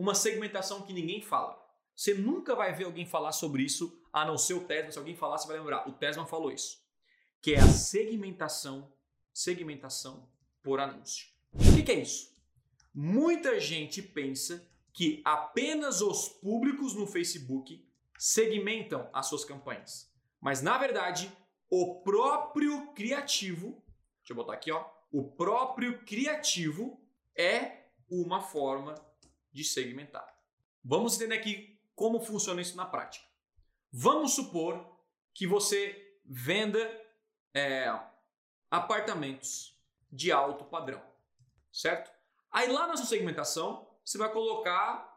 uma segmentação que ninguém fala. Você nunca vai ver alguém falar sobre isso, a não ser o Tesman. Se alguém falar, você vai lembrar. O Tesman falou isso. Que é a segmentação, segmentação por anúncio. O que, que é isso? Muita gente pensa que apenas os públicos no Facebook segmentam as suas campanhas. Mas na verdade, o próprio criativo, deixa eu botar aqui, ó, o próprio criativo é uma forma de segmentar. Vamos entender aqui como funciona isso na prática. Vamos supor que você venda é, apartamentos de alto padrão, certo? Aí lá na sua segmentação, você vai colocar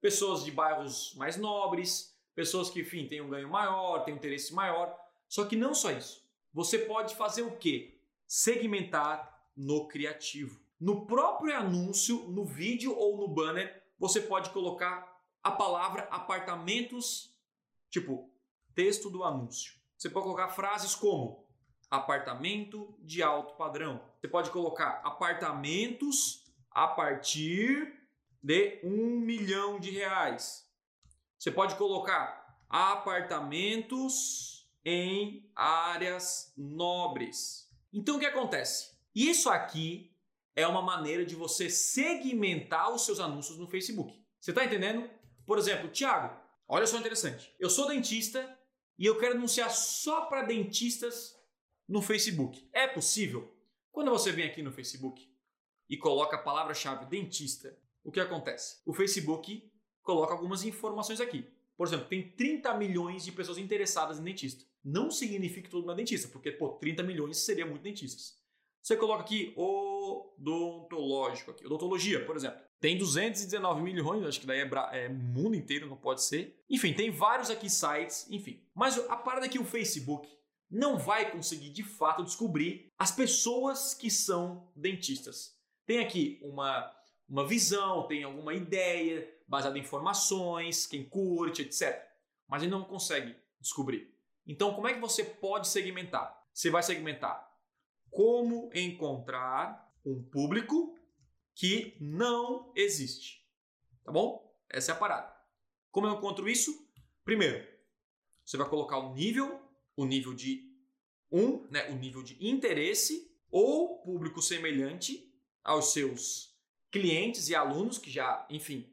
pessoas de bairros mais nobres, pessoas que, enfim, têm um ganho maior, têm um interesse maior. Só que não só isso. Você pode fazer o quê? Segmentar no criativo. No próprio anúncio, no vídeo ou no banner, você pode colocar a palavra apartamentos, tipo texto do anúncio. Você pode colocar frases como apartamento de alto padrão. Você pode colocar apartamentos a partir de um milhão de reais. Você pode colocar apartamentos em áreas nobres. Então o que acontece? Isso aqui é uma maneira de você segmentar os seus anúncios no Facebook. Você está entendendo? Por exemplo, Thiago, olha só interessante. Eu sou dentista e eu quero anunciar só para dentistas no Facebook. É possível? Quando você vem aqui no Facebook e coloca a palavra-chave dentista, o que acontece? O Facebook coloca algumas informações aqui. Por exemplo, tem 30 milhões de pessoas interessadas em dentista. Não significa que todo mundo é dentista, porque pô, 30 milhões seria muito dentistas. Você coloca aqui odontológico, aqui, odontologia, por exemplo. Tem 219 milhões, acho que daí é, é mundo inteiro, não pode ser. Enfim, tem vários aqui sites, enfim. Mas a parada é que o Facebook não vai conseguir de fato descobrir as pessoas que são dentistas. Tem aqui uma, uma visão, tem alguma ideia baseada em informações, quem curte, etc. Mas ele não consegue descobrir. Então, como é que você pode segmentar? Você vai segmentar como encontrar um público que não existe. Tá bom? Essa é a parada. Como eu encontro isso? Primeiro, você vai colocar o nível, o nível de um, né, o nível de interesse ou público semelhante aos seus clientes e alunos que já, enfim,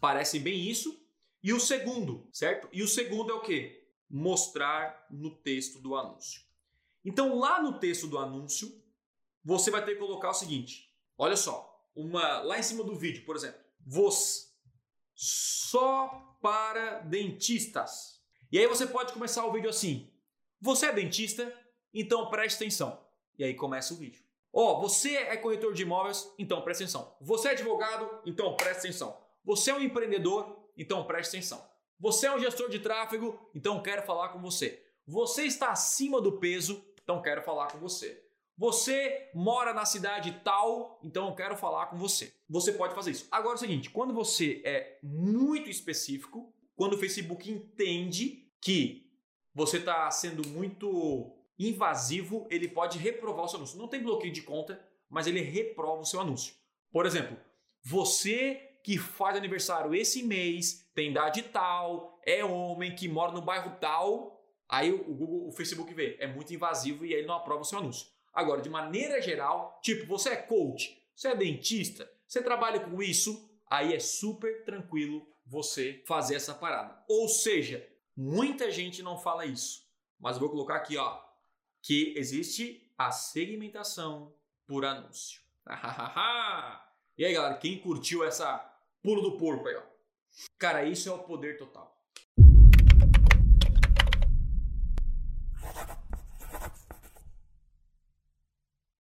parecem bem isso. E o segundo, certo? E o segundo é o que? Mostrar no texto do anúncio. Então, lá no texto do anúncio, você vai ter que colocar o seguinte: olha só, uma lá em cima do vídeo, por exemplo, você só para dentistas. E aí você pode começar o vídeo assim: você é dentista, então preste atenção. E aí começa o vídeo. Ó, oh, você é corretor de imóveis, então preste atenção. Você é advogado, então preste atenção. Você é um empreendedor, então preste atenção. Você é um gestor de tráfego, então quero falar com você. Você está acima do peso, então quero falar com você. Você mora na cidade tal, então eu quero falar com você. Você pode fazer isso. Agora é o seguinte: quando você é muito específico, quando o Facebook entende que você está sendo muito invasivo, ele pode reprovar o seu anúncio. Não tem bloqueio de conta, mas ele reprova o seu anúncio. Por exemplo, você que faz aniversário esse mês, tem idade tal, é homem, que mora no bairro tal, Aí o Google, o Facebook vê, é muito invasivo e aí ele não aprova o seu anúncio. Agora, de maneira geral, tipo, você é coach, você é dentista, você trabalha com isso, aí é super tranquilo você fazer essa parada. Ou seja, muita gente não fala isso, mas vou colocar aqui, ó, que existe a segmentação por anúncio. e aí, galera, quem curtiu essa pulo do porco aí, ó? Cara, isso é o poder total.